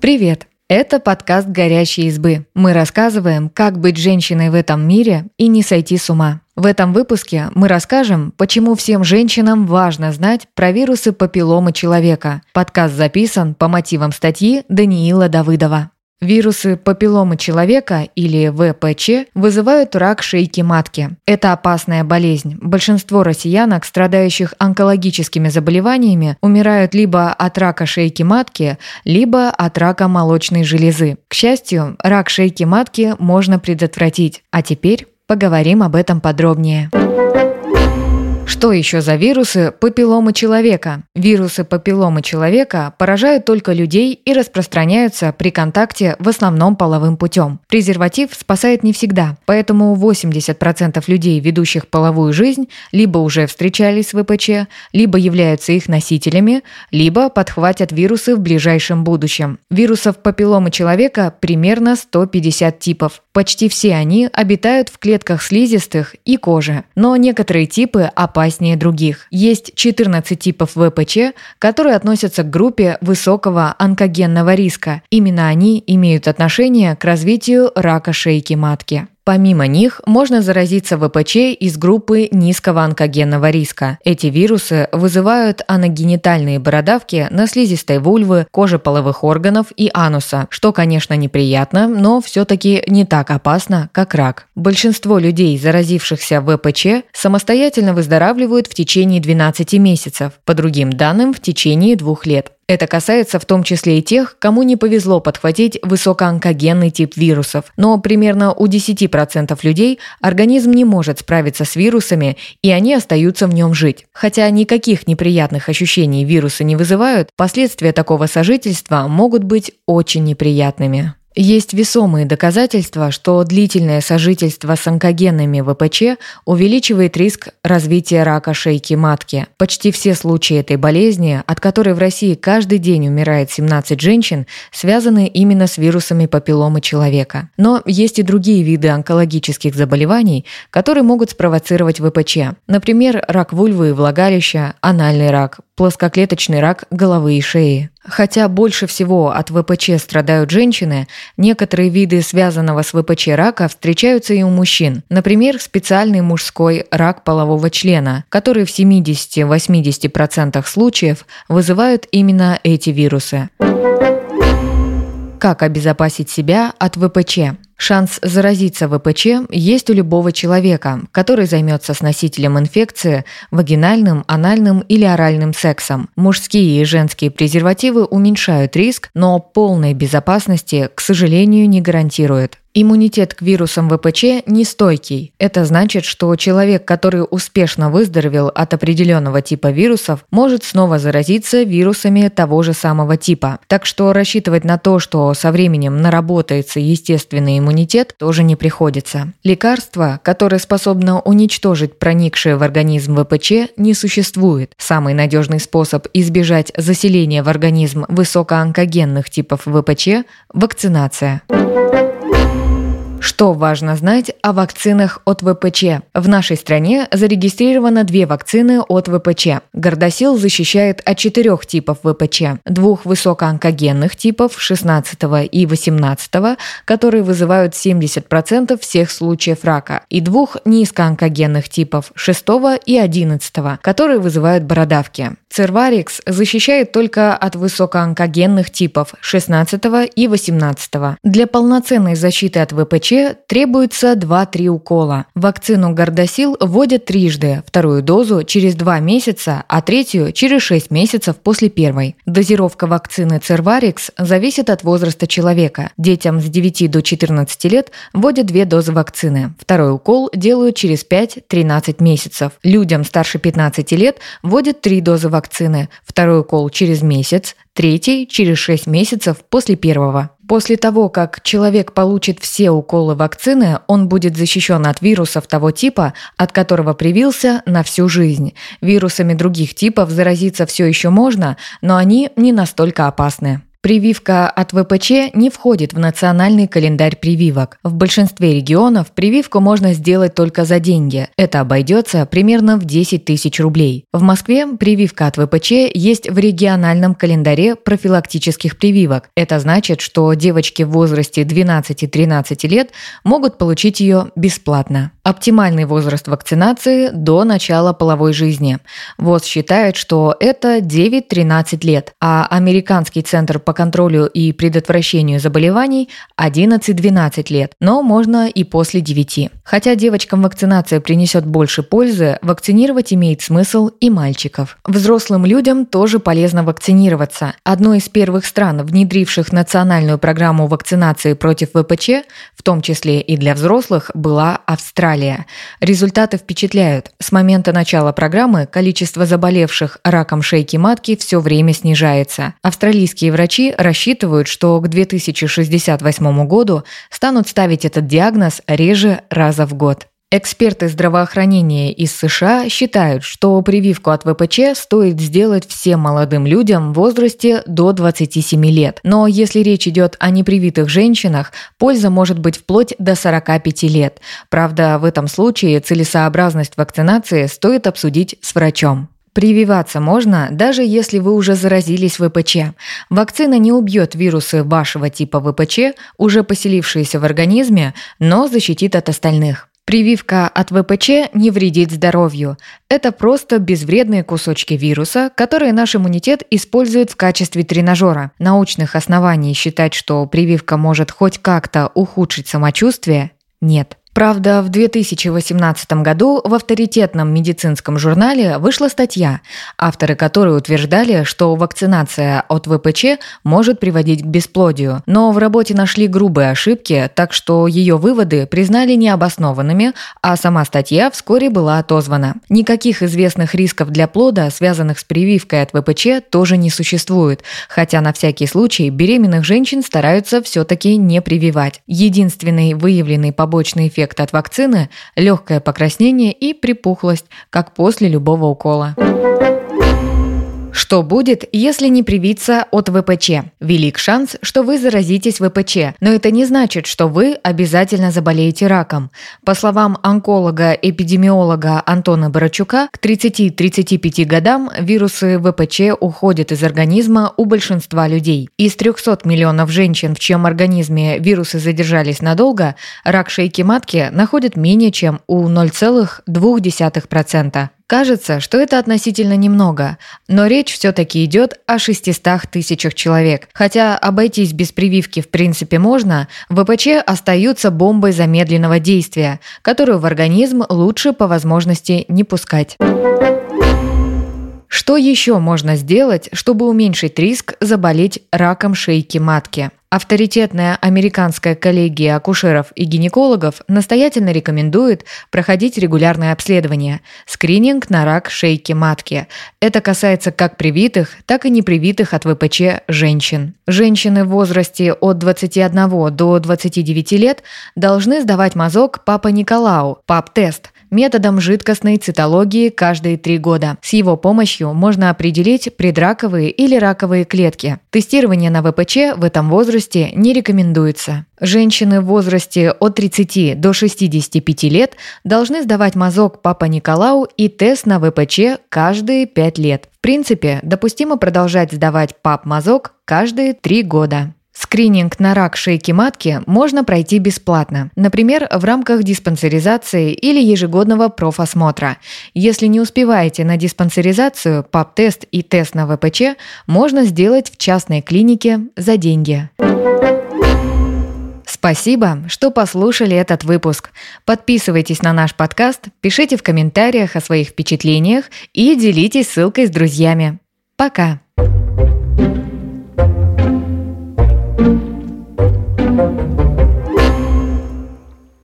Привет! Это подкаст «Горящие избы». Мы рассказываем, как быть женщиной в этом мире и не сойти с ума. В этом выпуске мы расскажем, почему всем женщинам важно знать про вирусы папилломы человека. Подкаст записан по мотивам статьи Даниила Давыдова. Вирусы папилломы человека или ВПЧ вызывают рак шейки матки. Это опасная болезнь. Большинство россиянок, страдающих онкологическими заболеваниями, умирают либо от рака шейки матки, либо от рака молочной железы. К счастью, рак шейки матки можно предотвратить. А теперь поговорим об этом подробнее. Что еще за вирусы папилломы человека? Вирусы папилломы человека поражают только людей и распространяются при контакте в основном половым путем. Презерватив спасает не всегда, поэтому 80% людей, ведущих половую жизнь, либо уже встречались с ВПЧ, либо являются их носителями, либо подхватят вирусы в ближайшем будущем. Вирусов папилломы человека примерно 150 типов. Почти все они обитают в клетках слизистых и кожи, но некоторые типы опаснее других. Есть 14 типов ВПЧ, которые относятся к группе высокого онкогенного риска. Именно они имеют отношение к развитию рака шейки матки. Помимо них можно заразиться ВПЧ из группы низкого онкогенного риска. Эти вирусы вызывают аногенитальные бородавки на слизистой вульвы, коже половых органов и ануса, что, конечно, неприятно, но все-таки не так опасно, как рак. Большинство людей, заразившихся ВПЧ, самостоятельно выздоравливают в течение 12 месяцев, по другим данным в течение двух лет. Это касается в том числе и тех, кому не повезло подхватить высокоонкогенный тип вирусов. Но примерно у 10% людей организм не может справиться с вирусами, и они остаются в нем жить. Хотя никаких неприятных ощущений вирусы не вызывают, последствия такого сожительства могут быть очень неприятными. Есть весомые доказательства, что длительное сожительство с онкогенными ВПЧ увеличивает риск развития рака шейки матки. Почти все случаи этой болезни, от которой в России каждый день умирает 17 женщин, связаны именно с вирусами папилломы человека. Но есть и другие виды онкологических заболеваний, которые могут спровоцировать ВПЧ. Например, рак вульвы и влагалища, анальный рак, плоскоклеточный рак головы и шеи. Хотя больше всего от ВПЧ страдают женщины, некоторые виды связанного с ВПЧ рака встречаются и у мужчин. Например, специальный мужской рак полового члена, который в 70-80% случаев вызывают именно эти вирусы. Как обезопасить себя от ВПЧ? Шанс заразиться ВПЧ есть у любого человека, который займется с носителем инфекции вагинальным, анальным или оральным сексом. Мужские и женские презервативы уменьшают риск, но полной безопасности, к сожалению, не гарантируют. Иммунитет к вирусам ВПЧ нестойкий. Это значит, что человек, который успешно выздоровел от определенного типа вирусов, может снова заразиться вирусами того же самого типа. Так что рассчитывать на то, что со временем наработается естественный иммунитет, тоже не приходится. Лекарства, которое способно уничтожить проникшее в организм ВПЧ, не существует. Самый надежный способ избежать заселения в организм высокоонкогенных типов ВПЧ – вакцинация. Что важно знать о вакцинах от ВПЧ? В нашей стране зарегистрировано две вакцины от ВПЧ. Гордосил защищает от четырех типов ВПЧ. Двух высокоонкогенных типов 16 и 18, которые вызывают 70% всех случаев рака, и двух низкоонкогенных типов 6 и 11, которые вызывают бородавки. Церварикс защищает только от высокоонкогенных типов 16 и 18. Для полноценной защиты от ВПЧ требуется 2-3 укола. Вакцину Гордосил вводят трижды, вторую дозу через 2 месяца, а третью через 6 месяцев после первой. Дозировка вакцины Церварикс зависит от возраста человека. Детям с 9 до 14 лет вводят две дозы вакцины. Второй укол делают через 5-13 месяцев. Людям старше 15 лет вводят 3 дозы вакцины, второй укол через месяц, третий через 6 месяцев после первого. После того, как человек получит все уколы вакцины, он будет защищен от вирусов того типа, от которого привился на всю жизнь. Вирусами других типов заразиться все еще можно, но они не настолько опасны. Прививка от ВПЧ не входит в национальный календарь прививок. В большинстве регионов прививку можно сделать только за деньги. Это обойдется примерно в 10 тысяч рублей. В Москве прививка от ВПЧ есть в региональном календаре профилактических прививок. Это значит, что девочки в возрасте 12-13 лет могут получить ее бесплатно. Оптимальный возраст вакцинации до начала половой жизни. ВОЗ считает, что это 9-13 лет, а Американский центр по контролю и предотвращению заболеваний 11-12 лет, но можно и после 9. Хотя девочкам вакцинация принесет больше пользы, вакцинировать имеет смысл и мальчиков. Взрослым людям тоже полезно вакцинироваться. Одной из первых стран, внедривших национальную программу вакцинации против ВПЧ, в том числе и для взрослых, была Австралия. Результаты впечатляют. С момента начала программы количество заболевших раком шейки матки все время снижается. Австралийские врачи рассчитывают, что к 2068 году станут ставить этот диагноз реже раза в год. Эксперты здравоохранения из США считают, что прививку от ВПЧ стоит сделать всем молодым людям в возрасте до 27 лет. Но если речь идет о непривитых женщинах, польза может быть вплоть до 45 лет. Правда, в этом случае целесообразность вакцинации стоит обсудить с врачом. Прививаться можно, даже если вы уже заразились ВПЧ. Вакцина не убьет вирусы вашего типа ВПЧ, уже поселившиеся в организме, но защитит от остальных. Прививка от ВПЧ не вредит здоровью. Это просто безвредные кусочки вируса, которые наш иммунитет использует в качестве тренажера. Научных оснований считать, что прививка может хоть как-то ухудшить самочувствие, нет. Правда, в 2018 году в авторитетном медицинском журнале вышла статья, авторы которой утверждали, что вакцинация от ВПЧ может приводить к бесплодию. Но в работе нашли грубые ошибки, так что ее выводы признали необоснованными, а сама статья вскоре была отозвана. Никаких известных рисков для плода, связанных с прививкой от ВПЧ, тоже не существует, хотя на всякий случай беременных женщин стараются все-таки не прививать. Единственный выявленный побочный эффект эффект от вакцины – легкое покраснение и припухлость, как после любого укола. Что будет, если не привиться от ВПЧ? Велик шанс, что вы заразитесь ВПЧ, но это не значит, что вы обязательно заболеете раком. По словам онколога-эпидемиолога Антона Барачука, к 30-35 годам вирусы ВПЧ уходят из организма у большинства людей. Из 300 миллионов женщин, в чьем организме вирусы задержались надолго, рак шейки матки находят менее чем у 0,2%. Кажется, что это относительно немного, но речь все-таки идет о 600 тысячах человек. Хотя обойтись без прививки в принципе можно, ВПЧ остаются бомбой замедленного действия, которую в организм лучше по возможности не пускать. Что еще можно сделать, чтобы уменьшить риск заболеть раком шейки матки? Авторитетная американская коллегия акушеров и гинекологов настоятельно рекомендует проходить регулярное обследование – скрининг на рак шейки матки. Это касается как привитых, так и непривитых от ВПЧ женщин. Женщины в возрасте от 21 до 29 лет должны сдавать мазок Папа Николау, ПАП-тест – методом жидкостной цитологии каждые три года. С его помощью можно определить предраковые или раковые клетки. Тестирование на ВПЧ в этом возрасте не рекомендуется. Женщины в возрасте от 30 до 65 лет должны сдавать мазок Папа Николау и тест на ВПЧ каждые 5 лет. В принципе, допустимо продолжать сдавать ПАП-мазок каждые 3 года. Скрининг на рак шейки матки можно пройти бесплатно, например, в рамках диспансеризации или ежегодного профосмотра. Если не успеваете на диспансеризацию, ПАП-тест и тест на ВПЧ можно сделать в частной клинике за деньги. Спасибо, что послушали этот выпуск. Подписывайтесь на наш подкаст, пишите в комментариях о своих впечатлениях и делитесь ссылкой с друзьями. Пока!